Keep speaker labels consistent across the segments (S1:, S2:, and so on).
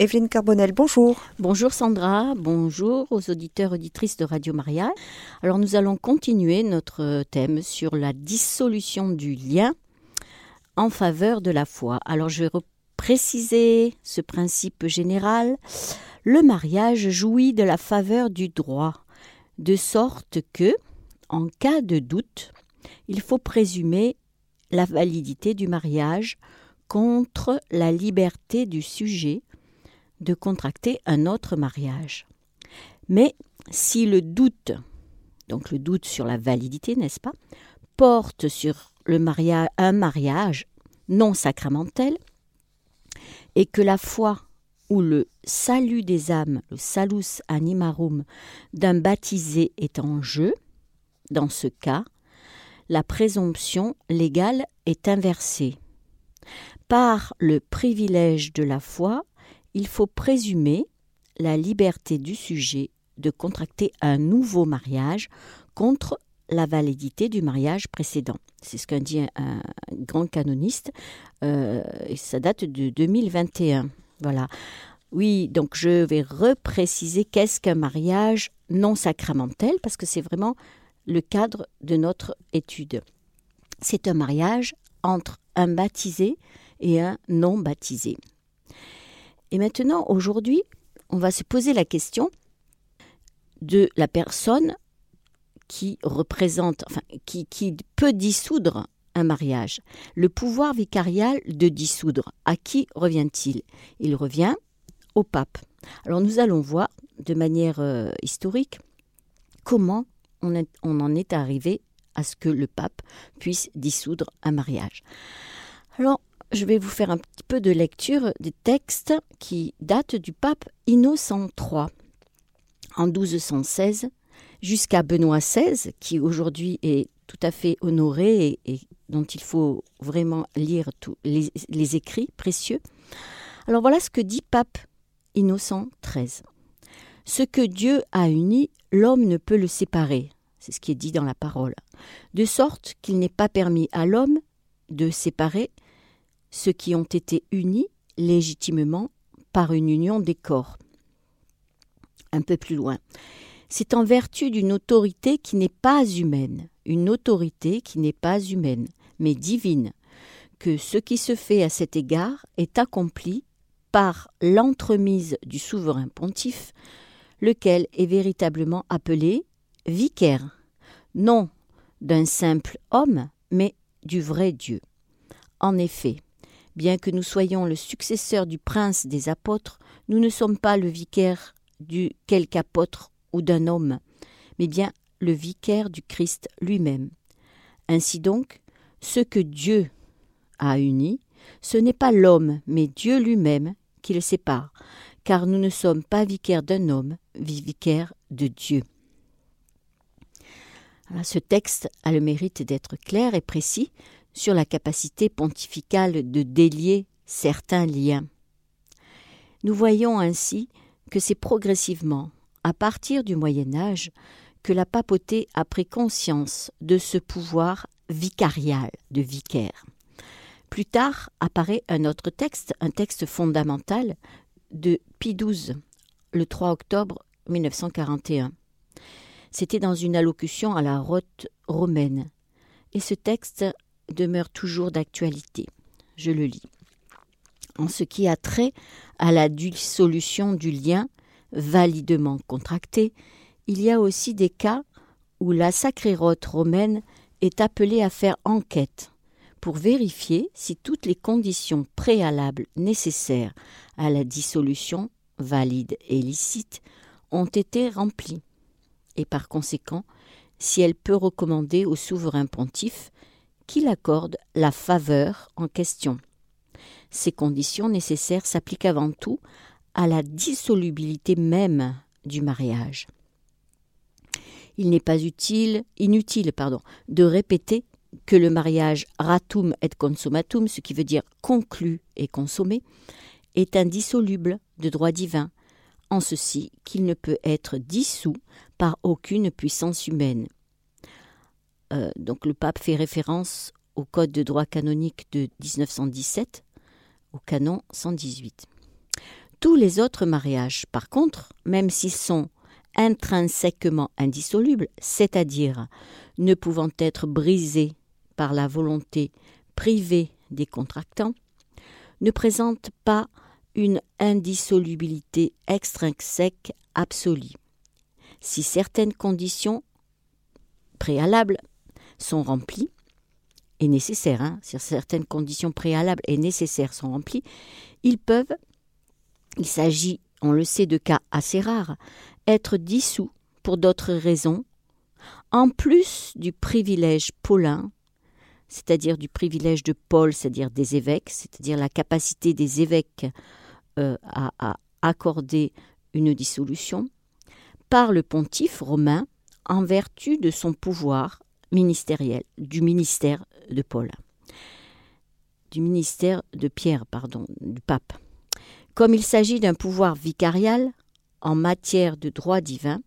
S1: Evelyne Carbonel, bonjour.
S2: Bonjour Sandra, bonjour aux auditeurs auditrices de Radio Maria. Alors nous allons continuer notre thème sur la dissolution du lien en faveur de la foi. Alors je vais préciser ce principe général. Le mariage jouit de la faveur du droit, de sorte que, en cas de doute, il faut présumer la validité du mariage contre la liberté du sujet de contracter un autre mariage. Mais si le doute, donc le doute sur la validité, n'est-ce pas, porte sur le mariage, un mariage non sacramentel, et que la foi ou le salut des âmes, le salus animarum d'un baptisé est en jeu, dans ce cas, la présomption légale est inversée. Par le privilège de la foi, il faut présumer la liberté du sujet de contracter un nouveau mariage contre la validité du mariage précédent. C'est ce qu'a dit un, grand canoniste, euh, ça date de 2021. Voilà. Oui, donc je vais repréciser qu'est-ce qu'un mariage non sacramentel, parce que c'est vraiment le cadre de notre étude. C'est un mariage entre un baptisé et un non baptisé. Et maintenant, aujourd'hui, on va se poser la question de la personne qui représente, enfin, qui, peut dissoudre un mariage. Le pouvoir vicarial de dissoudre, à qui revient-il? Il revient au pape. Alors nous allons voir de manière euh, historique comment on, on, en est arrivé à ce que le pape puisse dissoudre un mariage. Alors je vais vous faire un petit peu de lecture des textes qui datent du pape Innocent III en 1216 jusqu'à Benoît XVI, qui aujourd'hui est tout à fait honoré et, dont il faut vraiment lire tous les, les écrits précieux. Alors voilà ce que dit pape Innocent XIII. Ce que Dieu a uni, l'homme ne peut le séparer. C'est ce qui est dit dans la parole. De sorte qu'il n'est pas permis à l'homme de séparer ceux qui ont été unis légitimement par une union des corps. Un peu plus loin. C'est en vertu d'une autorité qui n'est pas humaine, une autorité qui n'est pas humaine, mais divine, que ce qui se fait à cet égard est accompli par l'entremise du souverain pontife, lequel est véritablement appelé vicaire, non d'un simple homme, mais du vrai Dieu. En effet, Bien que nous soyons le successeur du prince des apôtres, nous ne sommes pas le vicaire du quelque apôtre ou d'un homme, mais bien le vicaire du Christ lui-même. Ainsi donc, ce que Dieu a uni, ce n'est pas l'homme, mais Dieu lui-même qui le sépare, car nous ne sommes pas vicaires d'un homme, mais vicaires de Dieu. ce texte a le mérite d'être clair et précis, sur la capacité pontificale de délier certains liens. Nous voyons ainsi que c'est progressivement, à partir du Moyen Âge, que la papauté a pris conscience de ce pouvoir vicarial de vicaire. Plus tard apparaît un autre texte, un texte fondamental de Pie XII, le 3 octobre 1941. C'était dans une allocution à la rote romaine. Et ce texte demeure toujours d'actualité. Je le lis. En ce qui a trait à la dissolution du lien validement contracté, il y a aussi des cas où la sacrée rote romaine est appelée à faire enquête pour vérifier si toutes les conditions préalables nécessaires à la dissolution, valide et licite, ont été remplies, et par conséquent si elle peut recommander au souverain pontife qu'il accorde la faveur en question. Ces conditions nécessaires s'appliquent avant tout à la dissolubilité même du mariage. Il n'est pas utile, inutile pardon, de répéter que le mariage ratum et consummatum, ce qui veut dire conclu et consommé, est indissoluble de droit divin, en ceci qu'il ne peut être dissous par aucune puissance humaine, euh, donc le pape fait référence au Code de droit canonique de 1917, au canon 118. Tous les autres mariages, par contre, même s'ils sont intrinsèquement indissolubles, c'est-à-dire ne pouvant être brisés par la volonté privée des contractants, ne présentent pas une indissolubilité extrinsèque absolue. Si certaines conditions préalables sont remplies, et nécessaires, hein, si certaines conditions préalables et nécessaires sont remplies, ils peuvent, il s'agit, on le sait, de cas assez rares, être dissous pour d'autres raisons, en plus du privilège paulin, c'est-à-dire du privilège de Paul, c'est-à-dire des évêques, c'est-à-dire la capacité des évêques euh, à, à accorder une dissolution, par le pontife romain en vertu de son pouvoir ministériel, du ministère de Paul, du ministère de Pierre, pardon, du pape. Comme il s'agit d'un pouvoir vicarial en matière de droit divin,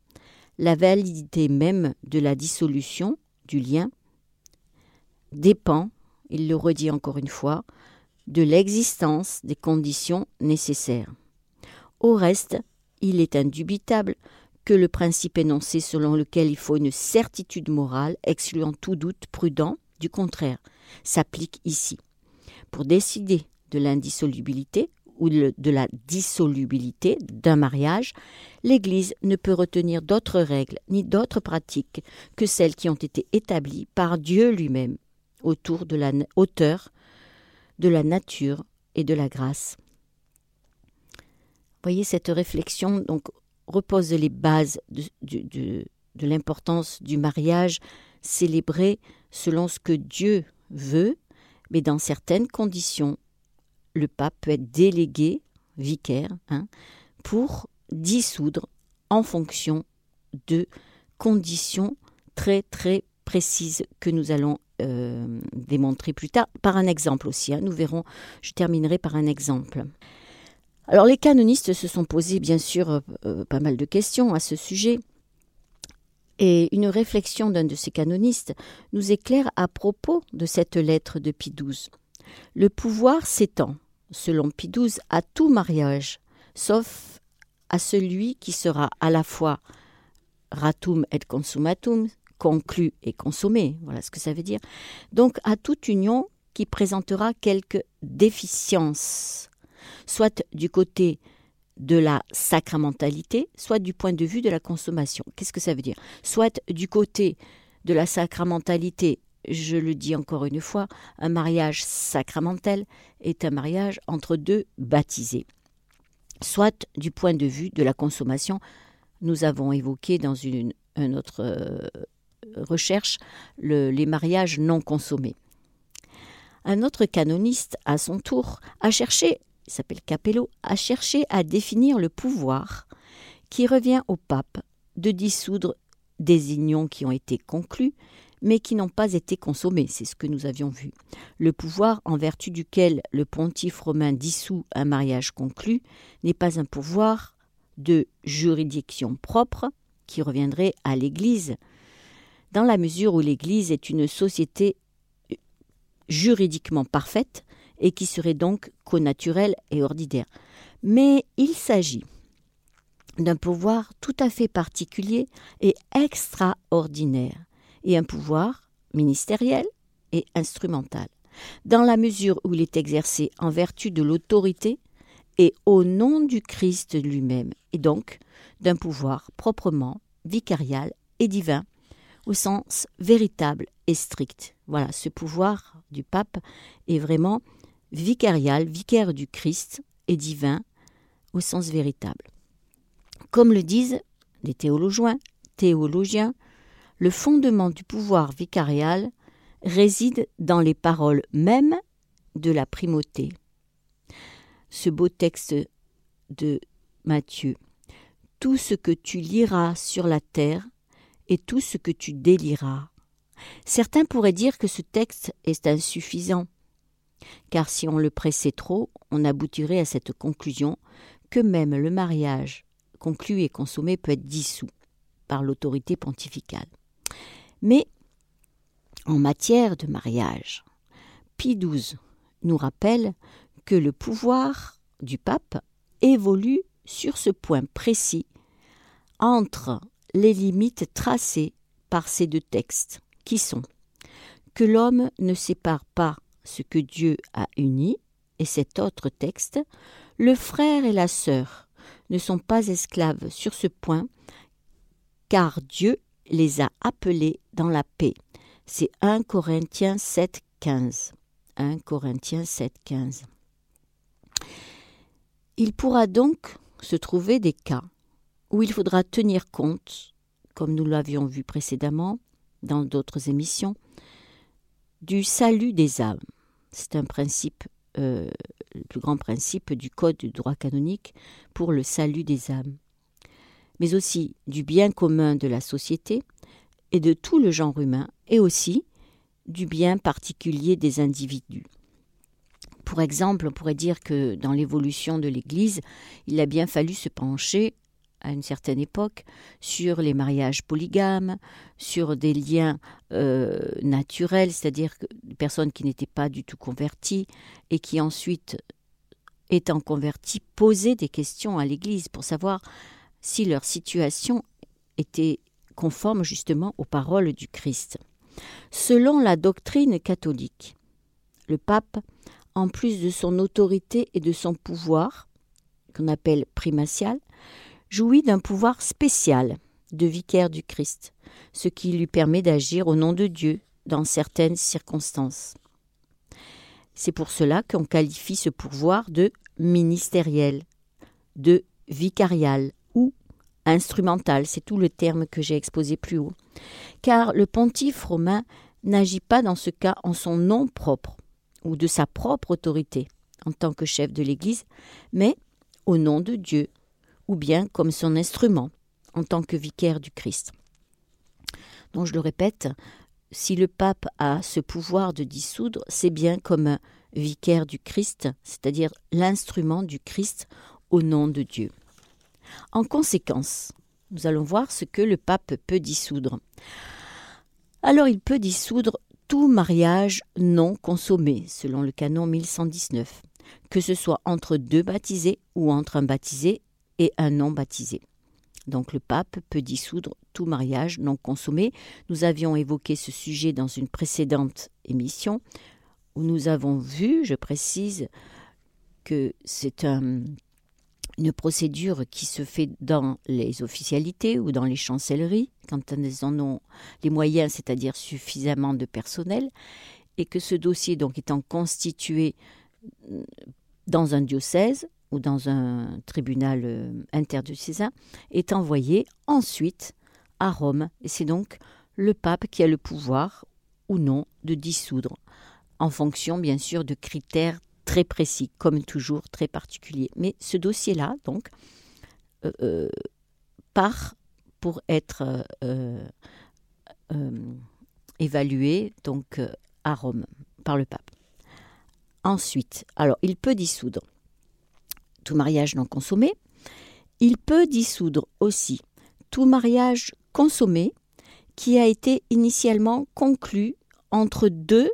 S2: la validité même de la dissolution du lien dépend, il le redit encore une fois, de l'existence des conditions nécessaires. Au reste, il est indubitable que le principe énoncé selon lequel il faut une certitude morale, excluant tout doute prudent, du contraire, s'applique ici. Pour décider de l'indissolubilité ou de la dissolubilité d'un mariage, l'Église ne peut retenir d'autres règles ni d'autres pratiques que celles qui ont été établies par Dieu lui-même autour de la hauteur de la nature et de la grâce. Voyez cette réflexion donc repose les bases de l'importance du mariage célébré selon ce que Dieu veut, mais dans certaines conditions, le pape peut être délégué, vicaire, hein, pour dissoudre en fonction de conditions très très précises que nous allons euh, démontrer plus tard par un exemple aussi. Hein. Nous verrons, je terminerai par un exemple. Alors les canonistes se sont posés bien sûr euh, euh, pas mal de questions à ce sujet. Et une réflexion d'un de ces canonistes nous éclaire à propos de cette lettre de Pie XII. Le pouvoir s'étend, selon Pie XII, à tout mariage, sauf à celui qui sera à la fois ratum et consummatum, conclu et consommé, voilà ce que ça veut dire, donc à toute union qui présentera quelques déficiences, soit du côté de la sacramentalité, soit du point de vue de la consommation. Qu'est-ce que ça veut dire? Soit du côté de la sacramentalité, je le dis encore une fois, un mariage sacramentel est un mariage entre deux baptisés. Soit du point de vue de la consommation, nous avons évoqué dans une, autre euh, recherche les mariages non consommés. Un autre canoniste, à son tour, a cherché il s'appelle Capello, a cherché à définir le pouvoir qui revient au pape de dissoudre des unions qui ont été conclues mais qui n'ont pas été consommées, c'est ce que nous avions vu. Le pouvoir en vertu duquel le pontife romain dissout un mariage conclu n'est pas un pouvoir de juridiction propre qui reviendrait à l'Église, dans la mesure où l'Église est une société juridiquement parfaite, et qui serait donc connaturel et ordinaire. Mais il s'agit d'un pouvoir tout à fait particulier et extraordinaire, et un pouvoir ministériel et instrumental, dans la mesure où il est exercé en vertu de l'autorité et au nom du Christ lui-même, et donc d'un pouvoir proprement vicarial et divin, au sens véritable et strict. Voilà, ce pouvoir du pape est vraiment vicarial, vicaire du Christ et divin au sens véritable. Comme le disent les théologiens, théologiens, le fondement du pouvoir vicarial réside dans les paroles mêmes de la primauté. Ce beau texte de Matthieu. Tout ce que tu liras sur la terre et tout ce que tu déliras. Certains pourraient dire que ce texte est insuffisant, car si on le pressait trop, on aboutirait à cette conclusion que même le mariage conclu et consommé peut être dissous par l'autorité pontificale. Mais en matière de mariage, Pie XII nous rappelle que le pouvoir du pape évolue sur ce point précis entre les limites tracées par ces deux textes, qui sont que l'homme ne sépare pas ce que Dieu a uni, et cet autre texte, le frère et la sœur ne sont pas esclaves sur ce point, car Dieu les a appelés dans la paix. C'est 1 Corinthiens 7, 15. 1 Corinthiens 7, 15. Il pourra donc se trouver des cas où il faudra tenir compte, comme nous l'avions vu précédemment dans d'autres émissions, du salut des âmes. C'est un principe, euh, le plus grand principe du Code du droit canonique pour le salut des âmes, mais aussi du bien commun de la société et de tout le genre humain, et aussi du bien particulier des individus. Pour exemple, on pourrait dire que dans l'évolution de l'Église, il a bien fallu se pencher à une certaine époque sur les mariages polygames, sur des liens euh, naturels, c'est-à-dire des personnes qui n'étaient pas du tout converties et qui ensuite, étant converties, posaient des questions à l'Église pour savoir si leur situation était conforme justement aux paroles du Christ. Selon la doctrine catholique, le pape, en plus de son autorité et de son pouvoir, qu'on appelle primatial, jouit d'un pouvoir spécial de vicaire du Christ, ce qui lui permet d'agir au nom de Dieu dans certaines circonstances. C'est pour cela qu'on qualifie ce pouvoir de ministériel, de vicarial ou instrumental, c'est tout le terme que j'ai exposé plus haut, car le pontife romain n'agit pas dans ce cas en son nom propre ou de sa propre autorité en tant que chef de l'Église, mais au nom de Dieu ou bien comme son instrument en tant que vicaire du Christ. Donc je le répète, si le pape a ce pouvoir de dissoudre, c'est bien comme vicaire du Christ, c'est-à-dire l'instrument du Christ au nom de Dieu. En conséquence, nous allons voir ce que le pape peut dissoudre. Alors il peut dissoudre tout mariage non consommé, selon le canon 1119, que ce soit entre deux baptisés ou entre un baptisé et un non baptisé. Donc le pape peut dissoudre tout mariage non consommé. Nous avions évoqué ce sujet dans une précédente émission où nous avons vu, je précise, que c'est une procédure qui se fait dans les officialités ou dans les chancelleries, quand elles en ont les moyens, c'est-à-dire suffisamment de personnel, et que ce dossier, donc étant constitué dans un diocèse, ou dans un tribunal euh, interdiocésain, est envoyé ensuite à Rome. Et c'est donc le pape qui a le pouvoir ou non de dissoudre, en fonction bien sûr de critères très précis, comme toujours très particuliers. Mais ce dossier-là, donc, euh, euh, part pour être évalué donc à Rome par le pape. Ensuite, alors il peut dissoudre tout mariage non consommé. Il peut dissoudre aussi tout mariage consommé qui a été initialement conclu entre deux,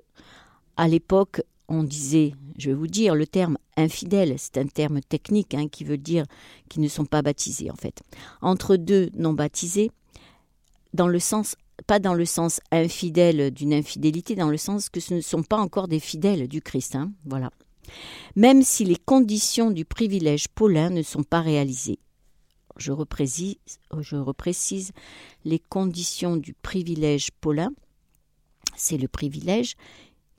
S2: à l'époque on disait, je vais vous dire, le terme infidèle, c'est un terme technique hein, qui veut dire qu'ils ne sont pas baptisés en fait, entre deux non baptisés, dans le sens pas dans le sens infidèle d'une infidélité, dans le sens que ce ne sont pas encore des fidèles du Christ. Hein, voilà même si les conditions du privilège paulin ne sont pas réalisées. Je reprécise, les conditions du privilège paulin. C'est le privilège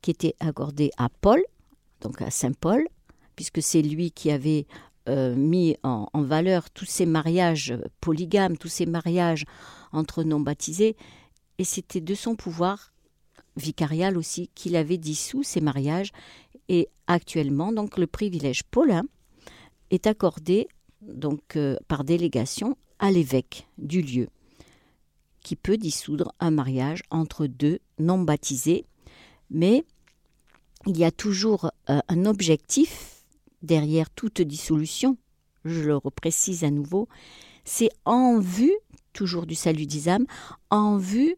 S2: qui était accordé à Paul, donc à Saint Paul, puisque c'est lui qui avait euh, mis en, en, valeur tous ces mariages polygames, tous ces mariages entre non baptisés, et c'était de son pouvoir vicarial aussi qu'il avait dissous ces mariages. Et actuellement, donc, le privilège paulin est accordé donc euh, par délégation à l'évêque du lieu, qui peut dissoudre un mariage entre deux non baptisés, mais il y a toujours euh, un objectif derrière toute dissolution, je le reprécise à nouveau, c'est en vue, toujours du salut des âmes, en vue,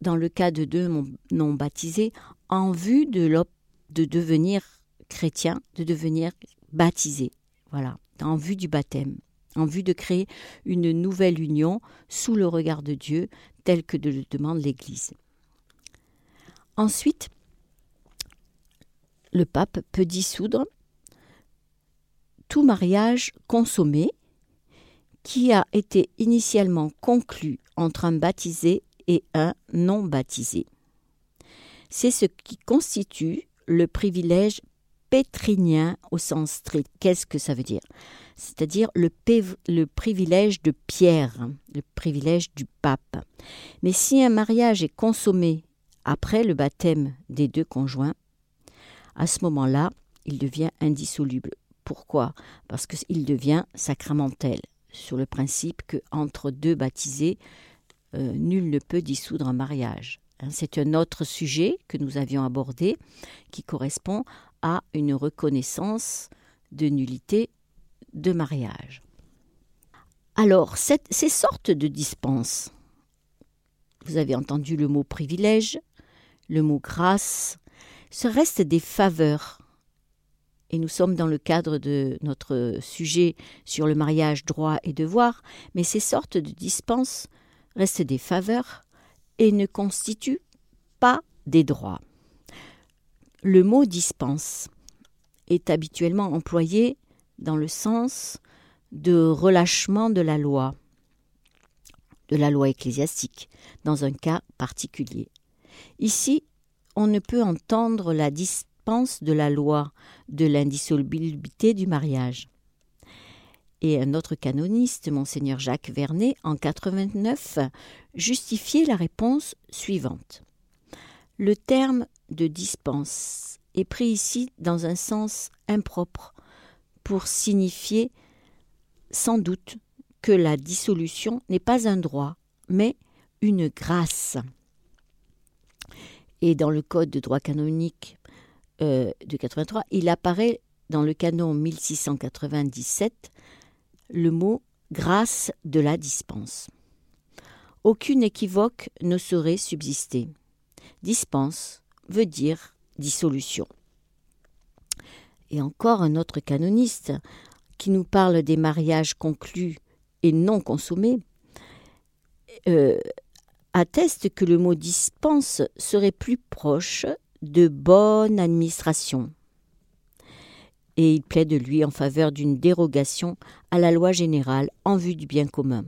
S2: dans le cas de deux non baptisés, en vue de de devenir chrétien, de devenir baptisé. Voilà, en vue du baptême, en vue de créer une nouvelle union sous le regard de Dieu, tel que le demande l'Église. Ensuite, le pape peut dissoudre tout mariage consommé qui a été initialement conclu entre un baptisé et un non baptisé. C'est ce qui constitue le privilège pétrinien au sens strict. Qu'est-ce que ça veut dire? C'est-à-dire le, le, privilège de Pierre, le privilège du pape. Mais si un mariage est consommé après le baptême des deux conjoints, à ce moment-là, il devient indissoluble. Pourquoi? Parce qu'il devient sacramentel, sur le principe que entre deux baptisés, euh, nul ne peut dissoudre un mariage. Hein, c'est un autre sujet que nous avions abordé qui correspond à une reconnaissance de nullité de mariage. Alors, ces sortes de dispenses, vous avez entendu le mot privilège, le mot grâce, ce restent des faveurs. Et nous sommes dans le cadre de notre sujet sur le mariage, droit et devoir, mais ces sortes de dispenses restent des faveurs et ne constituent pas des droits. Le mot dispense est habituellement employé dans le sens de relâchement de la loi, de la loi ecclésiastique, dans un cas particulier. Ici, on ne peut entendre la dispense de la loi de l'indissolubilité du mariage. Et un autre canoniste, monseigneur Jacques Vernet, en 89, justifiait la réponse suivante. Le terme de dispense est pris ici dans un sens impropre pour signifier sans doute que la dissolution n'est pas un droit, mais une grâce. Et dans le Code de droit canonique euh, de 83, il apparaît dans le canon 1697 le mot grâce de la dispense. Aucune équivoque ne saurait subsister dispense veut dire dissolution. Et encore un autre canoniste qui nous parle des mariages conclus et non consommés euh, atteste que le mot dispense serait plus proche de bonne administration. Et il plaide lui en faveur d'une dérogation à la loi générale en vue du bien commun.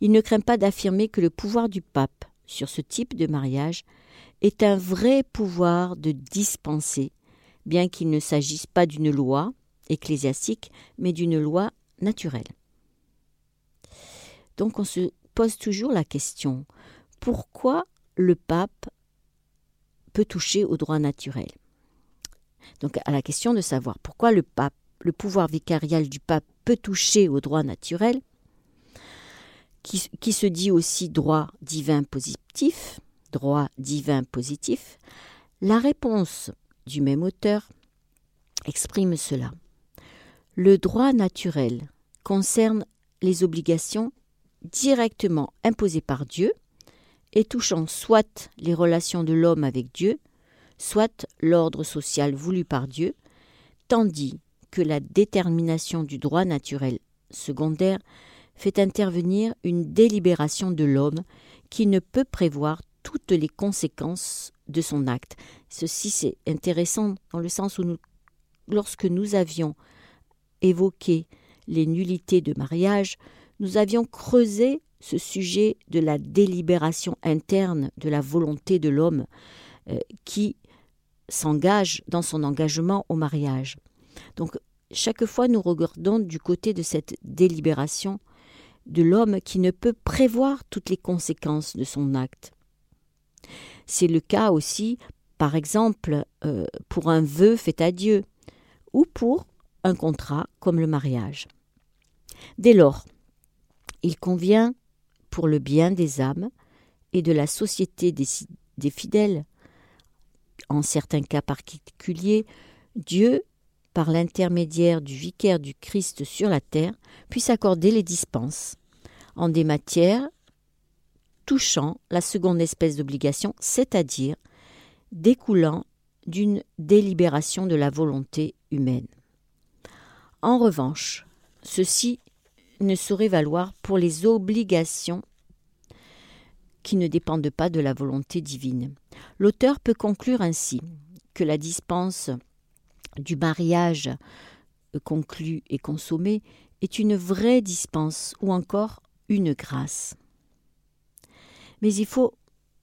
S2: Il ne craint pas d'affirmer que le pouvoir du pape sur ce type de mariage est un vrai pouvoir de dispenser, bien qu'il ne s'agisse pas d'une loi ecclésiastique, mais d'une loi naturelle. Donc on se pose toujours la question, pourquoi le pape peut toucher au droit naturel? Donc à la question de savoir pourquoi le pape, le pouvoir vicarial du pape peut toucher au droit naturel, qui, se dit aussi droit divin positif, droit divin positif, la réponse du même auteur exprime cela. Le droit naturel concerne les obligations directement imposées par Dieu et touchant soit les relations de l'homme avec Dieu, soit l'ordre social voulu par Dieu, tandis que la détermination du droit naturel secondaire fait intervenir une délibération de l'homme qui ne peut prévoir toutes les conséquences de son acte. Ceci, c'est intéressant dans le sens où lorsque nous avions évoqué les nullités de mariage, nous avions creusé ce sujet de la délibération interne de la volonté de l'homme euh, qui s'engage dans son engagement au mariage. Donc, chaque fois, nous regardons du côté de cette délibération de l'homme qui ne peut prévoir toutes les conséquences de son acte. C'est le cas aussi, par exemple, euh, pour un vœu fait à Dieu ou pour un contrat comme le mariage. Dès lors, il convient, pour le bien des âmes et de la société des, des fidèles, en certains cas particuliers, Dieu, par l'intermédiaire du vicaire du Christ sur la terre, puisse accorder les dispenses en des matières touchant la seconde espèce d'obligation, c'est-à-dire découlant d'une délibération de la volonté humaine. En revanche, ceci ne saurait valoir pour les obligations qui ne dépendent pas de la volonté divine. L'auteur peut conclure ainsi que la dispense du mariage conclu et consommé est une vraie dispense ou encore une grâce. Mais il faut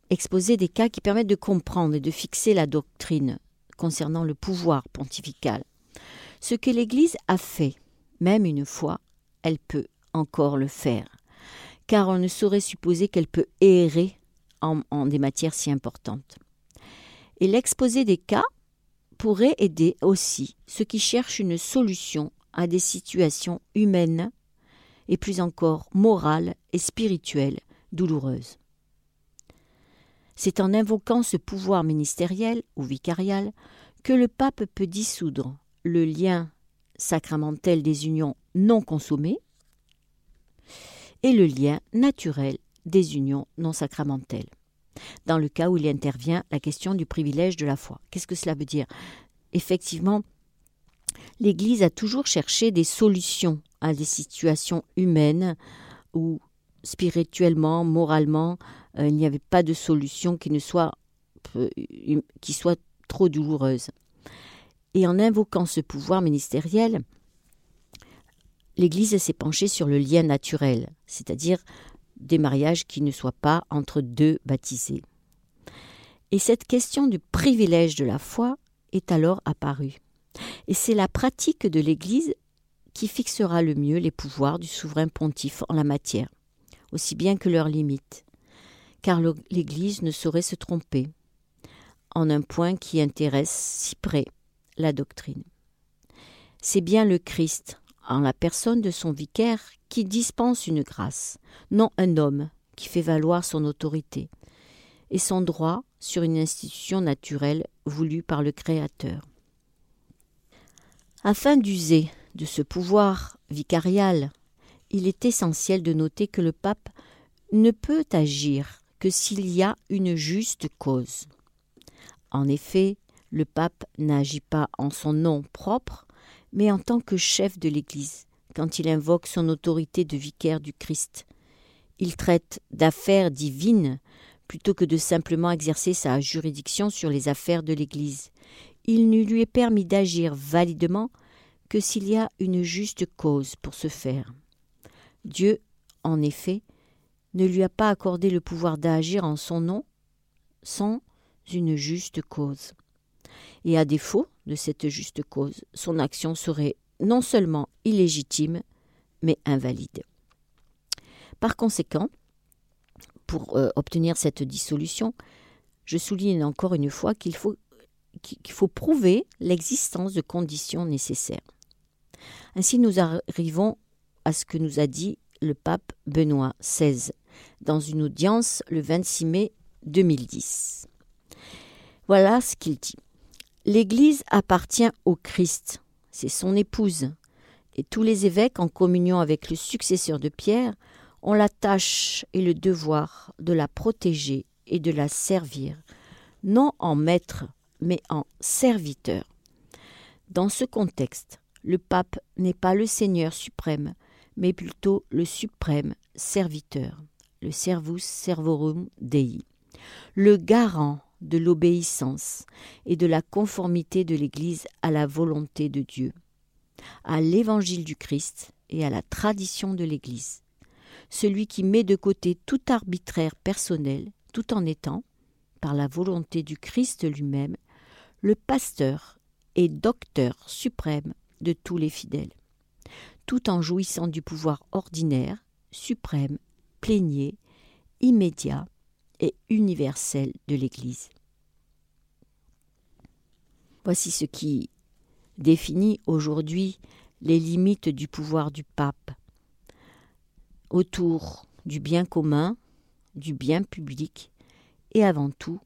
S2: exposer des cas qui permettent de comprendre et de fixer la doctrine concernant le pouvoir pontifical. Ce que l'Église a fait, même une fois, elle peut encore le faire, car on ne saurait supposer qu'elle peut errer en, des matières si importantes. Et l'exposé des cas pourrait aider aussi ceux qui cherchent une solution à des situations humaines et plus encore morales et spirituelles douloureuses. C'est en invoquant ce pouvoir ministériel ou vicarial que le pape peut dissoudre le lien sacramentel des unions non consommées et le lien naturel des unions non sacramentelles. Dans le cas où il intervient la question du privilège de la foi. Qu'est-ce que cela veut dire? Effectivement, l'Église a toujours cherché des solutions à des situations humaines où spirituellement, moralement, euh, il n'y avait pas de solution qui ne soit euh, qui soit trop douloureuse. Et en invoquant ce pouvoir ministériel, l'Église s'est penchée sur le lien naturel, c'est-à-dire des mariages qui ne soient pas entre deux baptisés. Et cette question du privilège de la foi est alors apparue. Et c'est la pratique de l'Église qui fixera le mieux les pouvoirs du souverain pontife en la matière, aussi bien que leurs limites, car l'Église ne saurait se tromper en un point qui intéresse si près la doctrine. C'est bien le Christ, en la personne de son vicaire, qui dispense une grâce, non un homme qui fait valoir son autorité et son droit sur une institution naturelle voulue par le Créateur. Afin d'user de ce pouvoir vicarial, il est essentiel de noter que le pape ne peut agir que s'il y a une juste cause. En effet, le pape n'agit pas en son nom propre, mais en tant que chef de l'Église, quand il invoque son autorité de vicaire du Christ. Il traite d'affaires divines plutôt que de simplement exercer sa juridiction sur les affaires de l'Église. Il ne lui est permis d'agir validement que s'il y a une juste cause pour ce faire. Dieu, en effet, ne lui a pas accordé le pouvoir d'agir en son nom sans une juste cause. Et à défaut de cette juste cause, son action serait non seulement illégitime, mais invalide. Par conséquent, pour euh, obtenir cette dissolution, je souligne encore une fois qu'il faut, qu'il faut prouver l'existence de conditions nécessaires. Ainsi, nous arrivons à ce que nous a dit le pape Benoît XVI dans une audience le 26 mai 2010. Voilà ce qu'il dit. L'Église appartient au Christ, c'est son épouse, et tous les évêques, en communion avec le successeur de Pierre, ont la tâche et le devoir de la protéger et de la servir, non en maître, mais en serviteur. Dans ce contexte, le pape n'est pas le Seigneur suprême, mais plutôt le suprême serviteur, le servus servorum Dei, le garant de l'obéissance et de la conformité de l'Église à la volonté de Dieu, à l'évangile du Christ et à la tradition de l'Église, celui qui met de côté tout arbitraire personnel tout en étant, par la volonté du Christ lui-même, le pasteur et docteur suprême de tous les fidèles, tout en jouissant du pouvoir ordinaire, suprême, plénier, immédiat et universel de l'Église. Voici ce qui définit aujourd'hui les limites du pouvoir du pape autour du bien commun, du bien public et avant tout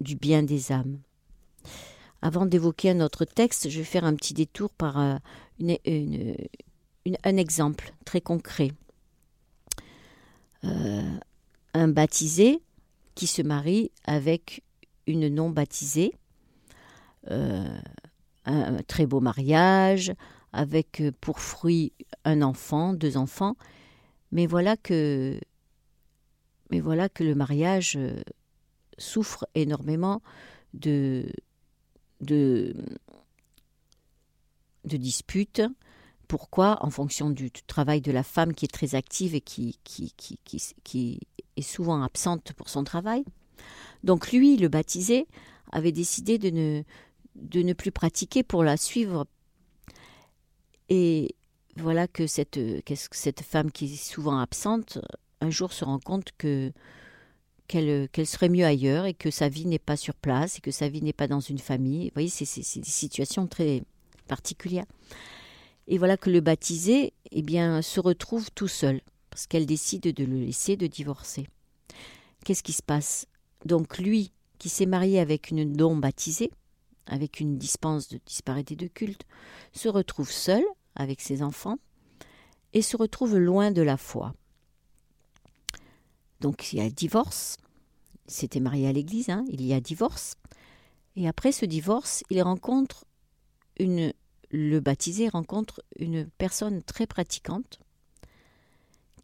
S2: du bien des âmes. Avant d'évoquer un autre texte, je vais faire un petit détour par euh, un exemple très concret. Euh, un baptisé qui se marie avec une non baptisée, euh, un très beau mariage avec euh, pour fruit un enfant, deux enfants. Mais voilà que, mais voilà que le mariage euh, souffre énormément de, de, de disputes. Pourquoi En fonction du travail de la femme qui est très active et qui, qui, qui, qui, est souvent absente pour son travail. Donc lui, le baptisé, avait décidé de ne, de ne plus pratiquer pour la suivre. Et voilà que cette, cette femme qui est souvent absente, un jour se rend compte que qu'elle qu'elle serait mieux ailleurs et que sa vie n'est pas sur place et que sa vie n'est pas dans une famille. Vous voyez, c'est des situations très particulières. Et voilà que le baptisé eh bien, se retrouve tout seul parce qu'elle décide de le laisser, de divorcer. Qu'est-ce qui se passe? Donc lui, qui s'est marié avec une non baptisée, avec une dispense de disparité de culte, se retrouve seul avec ses enfants et se retrouve loin de la foi. Donc il y a divorce, s'était marié à l'église, hein, il y a divorce, et après ce divorce, il rencontre une, le baptisé rencontre une personne très pratiquante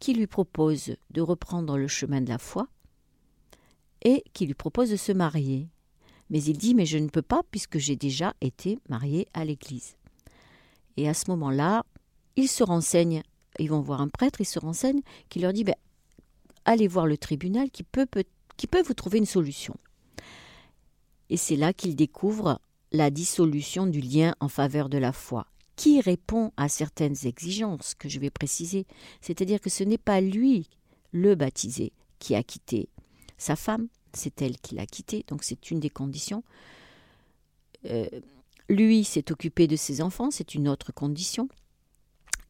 S2: qui lui propose de reprendre le chemin de la foi et qui lui propose de se marier. Mais il dit Mais je ne peux pas puisque j'ai déjà été marié à l'église. Et à ce moment-là, ils se renseignent, ils vont voir un prêtre, ils se renseignent, qui leur dit ben, Allez voir le tribunal qui peut, peut, qui peut vous trouver une solution. Et c'est là qu'ils découvrent la dissolution du lien en faveur de la foi, qui répond à certaines exigences que je vais préciser? C'est-à-dire que ce n'est pas lui, le baptisé, qui a quitté sa femme, c'est elle qui l'a quitté, donc c'est une des conditions. Euh, lui s'est occupé de ses enfants, c'est une autre condition.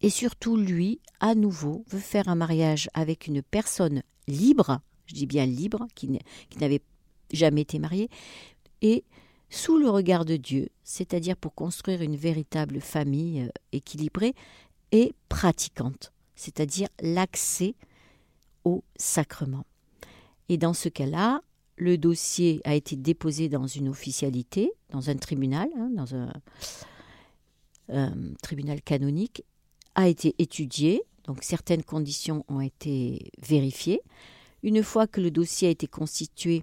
S2: Et surtout, lui, à nouveau, veut faire un mariage avec une personne libre, je dis bien libre, qui n'avait jamais été mariée, et sous le regard de Dieu, c'est-à-dire pour construire une véritable famille euh, équilibrée et pratiquante, c'est-à-dire l'accès au sacrement. Et dans ce cas-là, le dossier a été déposé dans une officialité, dans un tribunal, hein, dans un, tribunal canonique, a été étudié, donc certaines conditions ont été vérifiées. Une fois que le dossier a été constitué,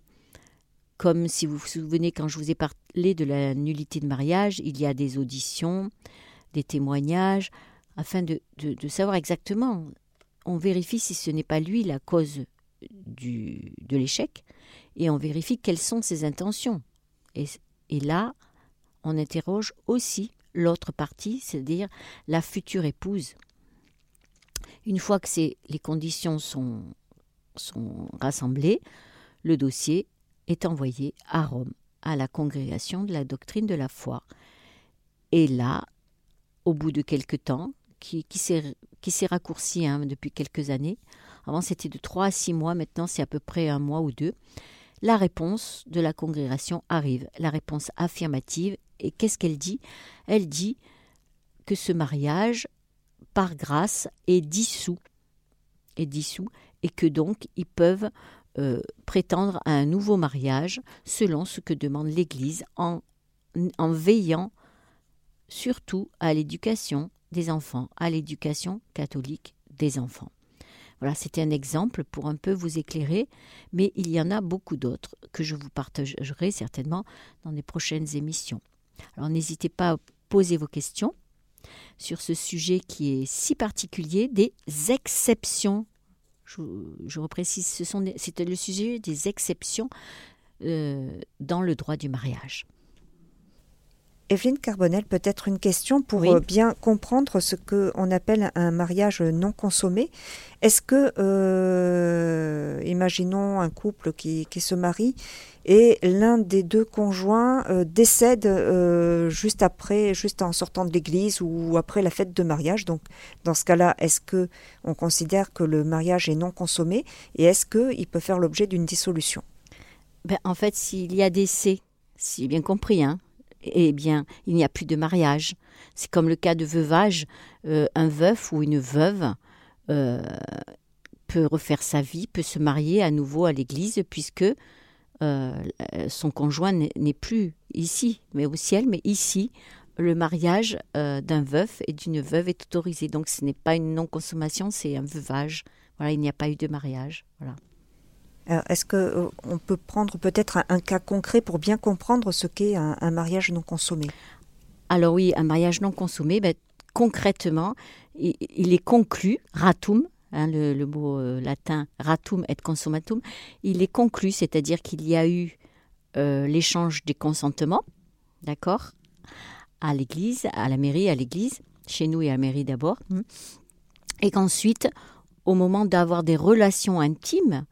S2: comme si vous vous souvenez quand je vous ai parlé de la nullité de mariage, il y a des auditions, des témoignages, afin de, savoir exactement, on vérifie si ce n'est pas lui la cause de l'échec et on vérifie quelles sont ses intentions. Et, et là, on interroge aussi l'autre partie, c'est-à-dire la future épouse. Une fois que les conditions sont, sont rassemblées, le dossier est envoyé à Rome, à la congrégation de la doctrine de la foi. Et là, au bout de quelques temps, qui, s'est raccourci hein, depuis quelques années, avant, c'était de trois à six mois. Maintenant, c'est à peu près un mois ou deux. La réponse de la congrégation arrive, la réponse affirmative. Et qu'est-ce qu'elle dit? Elle dit que ce mariage, par grâce, est dissous. Est dissous et que donc ils peuvent euh, prétendre à un nouveau mariage selon ce que demande l'Église en, en veillant surtout à l'éducation des enfants, à l'éducation catholique des enfants. Voilà, c'était un exemple pour un peu vous éclairer, mais il y en a beaucoup d'autres que je vous partagerai certainement dans les prochaines émissions. Alors n'hésitez pas à poser vos questions sur ce sujet qui est si particulier des exceptions. Je, je reprécise, c'est le sujet des exceptions euh, dans le droit du mariage.
S1: Evelyne Carbonel, peut-être une question pour euh, bien comprendre ce qu'on appelle un mariage non consommé. Est-ce que, euh, imaginons un couple qui, se marie et l'un des deux conjoints euh, décède juste après, juste en sortant de l'église ou après la fête de mariage? Donc, dans ce cas-là, est-ce que on considère que le mariage est non consommé et est-ce qu'il peut faire l'objet d'une dissolution?
S2: Ben, En fait, s'il y a décès, si j'ai bien compris, hein, eh bien, il n'y a plus de mariage. C'est comme le cas de veuvage. Euh, un veuf ou une veuve euh, peut refaire sa vie, peut se marier à nouveau à l'église, puisque euh, son conjoint n'est plus ici, mais au ciel, mais ici, le mariage d'un veuf et d'une veuve est autorisé. Donc ce n'est pas une non-consommation, c'est un veuvage. Voilà, il n'y a pas eu de mariage. Voilà.
S1: Est-ce qu'on euh, on peut prendre peut-être un, cas concret pour bien comprendre ce qu'est un, mariage non consommé?
S2: Alors oui, un mariage non consommé, ben, concrètement, il, est conclu, ratum, hein, le, mot euh, latin ratum et consummatum, il est conclu, c'est-à-dire qu'il y a eu l'échange des consentements, d'accord à l'église, à la mairie, à l'église, chez nous et à la mairie d'abord, hmm. et qu'ensuite, au moment d'avoir des relations intimes,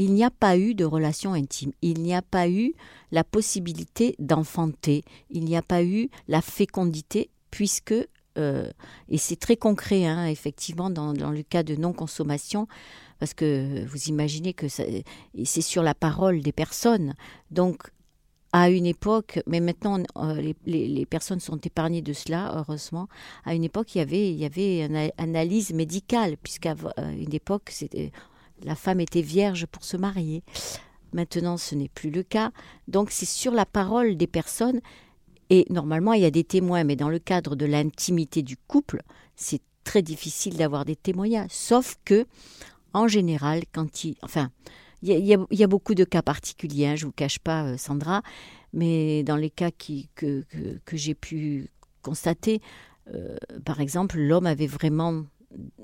S2: il n'y a pas eu de relations intimes, il n'y a pas eu la possibilité d'enfanter, il n'y a pas eu la fécondité, puisque, euh, et c'est très concret, hein, effectivement, dans, dans, le cas de non-consommation, parce que vous imaginez que c'est sur la parole des personnes, donc à une époque, mais maintenant euh, les, personnes sont épargnées de cela, heureusement. À une époque, il y avait, il y avait une analyse médicale, puisqu'à euh, une époque, la femme était vierge pour se marier. Maintenant, ce n'est plus le cas. Donc, c'est sur la parole des personnes. Et normalement, il y a des témoins, mais dans le cadre de l'intimité du couple, c'est très difficile d'avoir des témoignages. Sauf que, en général, quand il. Enfin, il y, a, beaucoup de cas particuliers, hein, je ne vous cache pas, euh, Sandra, mais dans les cas que, que, j'ai pu constater, euh, par exemple, l'homme avait vraiment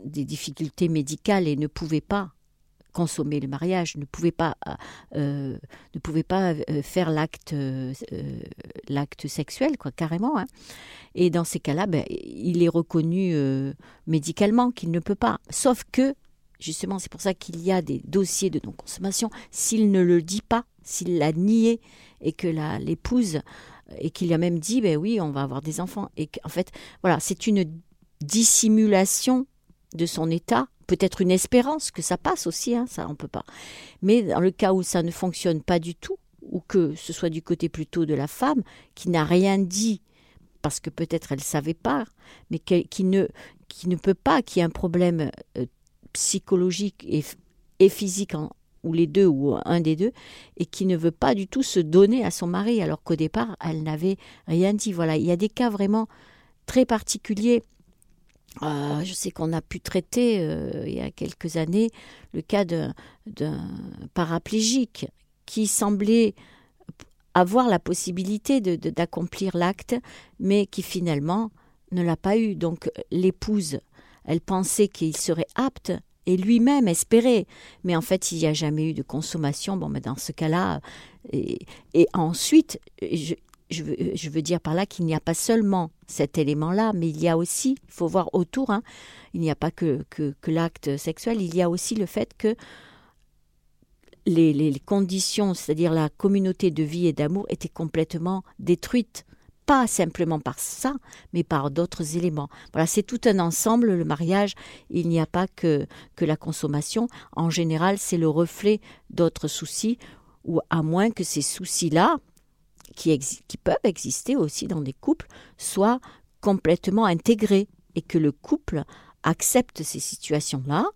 S2: des difficultés médicales et ne pouvait pas consommer le mariage, ne pouvait pas, euh, ne pouvait pas faire l'acte, l'acte sexuel, quoi, carrément. Hein. Et dans ces cas-là, ben, il est reconnu médicalement qu'il ne peut pas. Sauf que Justement, c'est pour ça qu'il y a des dossiers de non-consommation. S'il ne le dit pas, s'il l'a nié et que l'épouse et qu'il a même dit ben oui, on va avoir des enfants et qu'en fait, voilà, c'est une dissimulation de son état, peut-être une espérance que ça passe aussi, hein, ça on peut pas. Mais dans le cas où ça ne fonctionne pas du tout ou que ce soit du côté plutôt de la femme qui n'a rien dit parce que peut-être elle savait pas, mais qui, ne qui ne peut pas, qui a un problème euh, psychologique et, physique, ou les deux, ou un des deux, et qui ne veut pas du tout se donner à son mari, alors qu'au départ, elle n'avait rien dit. Voilà, il y a des cas vraiment très particuliers. Euh, je sais qu'on a pu traiter euh, il y a quelques années le cas d'un paraplégique qui semblait avoir la possibilité d'accomplir l'acte, mais qui finalement ne l'a pas eu. Donc l'épouse, elle pensait qu'il serait apte, et lui-même espérait. Mais en fait, il n'y a jamais eu de consommation. Bon, mais dans ce cas-là, et, ensuite, je, veux, je, veux, dire par là qu'il n'y a pas seulement cet élément-là, mais il y a aussi, il faut voir autour, hein, il n'y a pas que, que, l'acte sexuel, il y a aussi le fait que les, les conditions, c'est-à-dire la communauté de vie et d'amour, étaient complètement détruites pas simplement par ça, mais par d'autres éléments. Voilà, c'est tout un ensemble, le mariage. Il n'y a pas que, que la consommation. En général, c'est le reflet d'autres soucis, ou à moins que ces soucis-là, qui, peuvent exister aussi dans des couples, soient complètement intégrés et que le couple accepte ces situations-là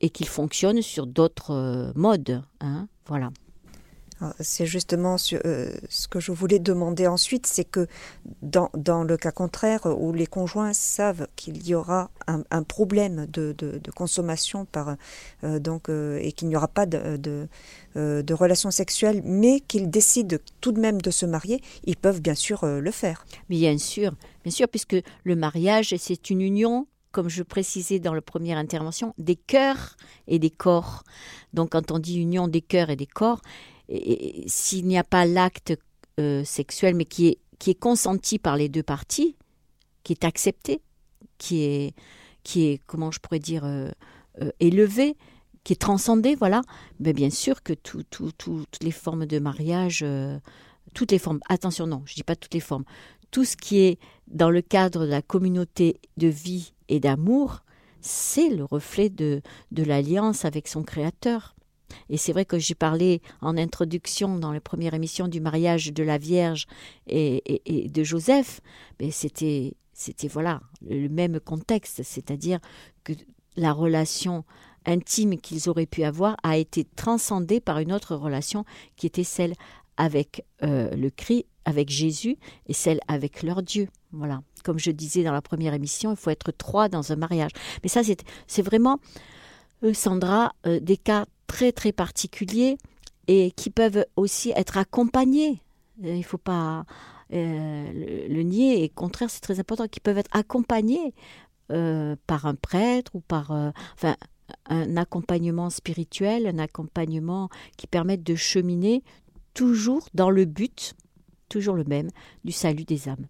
S2: et qu'il fonctionne sur d'autres euh, modes. Hein, voilà.
S1: C'est justement euh, ce que je voulais demander ensuite, c'est que dans, le cas contraire, où les conjoints savent qu'il y aura un, problème de, consommation euh, donc, euh, et qu'il n'y aura pas de, de relations sexuelles, mais qu'ils décident tout de même de se marier, ils peuvent bien sûr le faire.
S2: Bien sûr, bien sûr, puisque le mariage, c'est une union comme je précisais dans la première intervention, des cœurs et des corps. Donc quand on dit union des cœurs et des corps, s'il n'y a pas l'acte euh, sexuel, mais qui est, qui est consenti par les deux parties, qui est accepté, qui est, qui comment je pourrais dire, euh, euh, élevé, qui est transcendé, voilà, mais bien sûr que toutes les formes de mariage, toutes les formes, attention, non, je ne dis pas toutes les formes, tout ce qui est dans le cadre de la communauté de vie et d'amour, c'est le reflet de, de l'alliance avec son Créateur. Et c'est vrai que j'ai parlé en introduction dans la première émission du mariage de la Vierge et, de Joseph, mais c'était c'était voilà le même contexte, c'est-à-dire que la relation intime qu'ils auraient pu avoir a été transcendée par une autre relation qui était celle avec euh, le, avec Jésus et celle avec leur Dieu. Voilà. Comme je disais dans la première émission, il faut être trois dans un mariage. Mais ça, c'est vraiment, euh, Sandra, euh, des cas très très particuliers et qui peuvent aussi être accompagnés. Euh, il ne faut pas le, nier et au contraire, c'est très important, qui peuvent être accompagnés par un prêtre ou par un accompagnement spirituel, un accompagnement qui permette de cheminer toujours dans le but, toujours le même, du salut des âmes.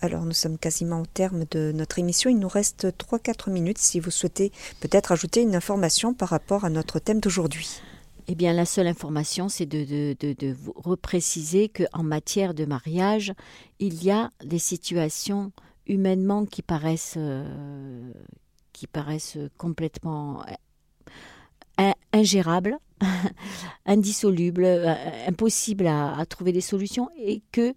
S1: Alors nous sommes quasiment au terme de notre émission. Il nous reste 3-4 minutes si vous souhaitez peut-être ajouter une information par rapport à notre thème d'aujourd'hui.
S2: Eh bien, la seule information, c'est de, de, de, vous repréciser qu'en matière de mariage, il y a des situations humainement qui paraissent, euh, qui paraissent complètement euh, ingérables, indissolubles, euh, impossibles à, trouver des solutions, et que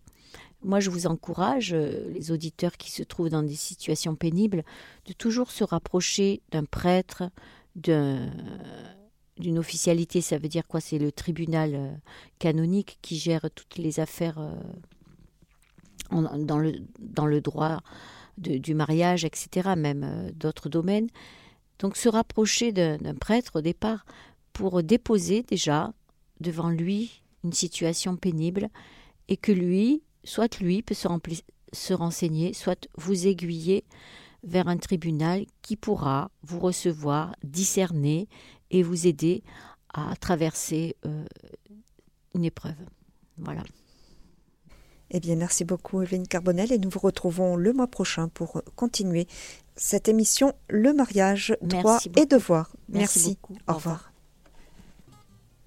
S2: moi, je vous encourage, euh, les auditeurs qui se trouvent dans des situations pénibles, de toujours se rapprocher d'un prêtre, d'une officialité. Ça veut dire quoi? C'est le tribunal euh, canonique qui gère toutes les affaires euh, dans, le, dans le droit du mariage, etc., même d'autres domaines. Donc se rapprocher d'un prêtre au départ pour déposer déjà devant lui une situation pénible et que lui soit lui peut se, renseigner, soit vous aiguiller vers un tribunal qui pourra vous recevoir, discerner et vous aider à traverser euh, une épreuve. Voilà.
S1: Eh bien, merci beaucoup, Evelyne Carbonel, et nous vous retrouvons le mois prochain pour continuer cette émission Le mariage, droit et devoir.
S2: Merci.
S1: Au revoir.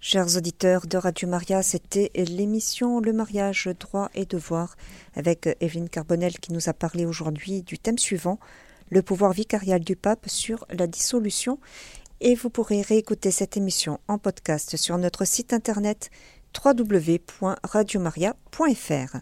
S1: Chers auditeurs de Radio Maria, c'était l'émission Le mariage, droit et devoir avec Evelyne Carbonel qui nous a parlé aujourd'hui du thème suivant, le pouvoir vicarial du pape sur la dissolution. Et vous pourrez réécouter cette émission en podcast sur notre site internet www.radiomaria.fr.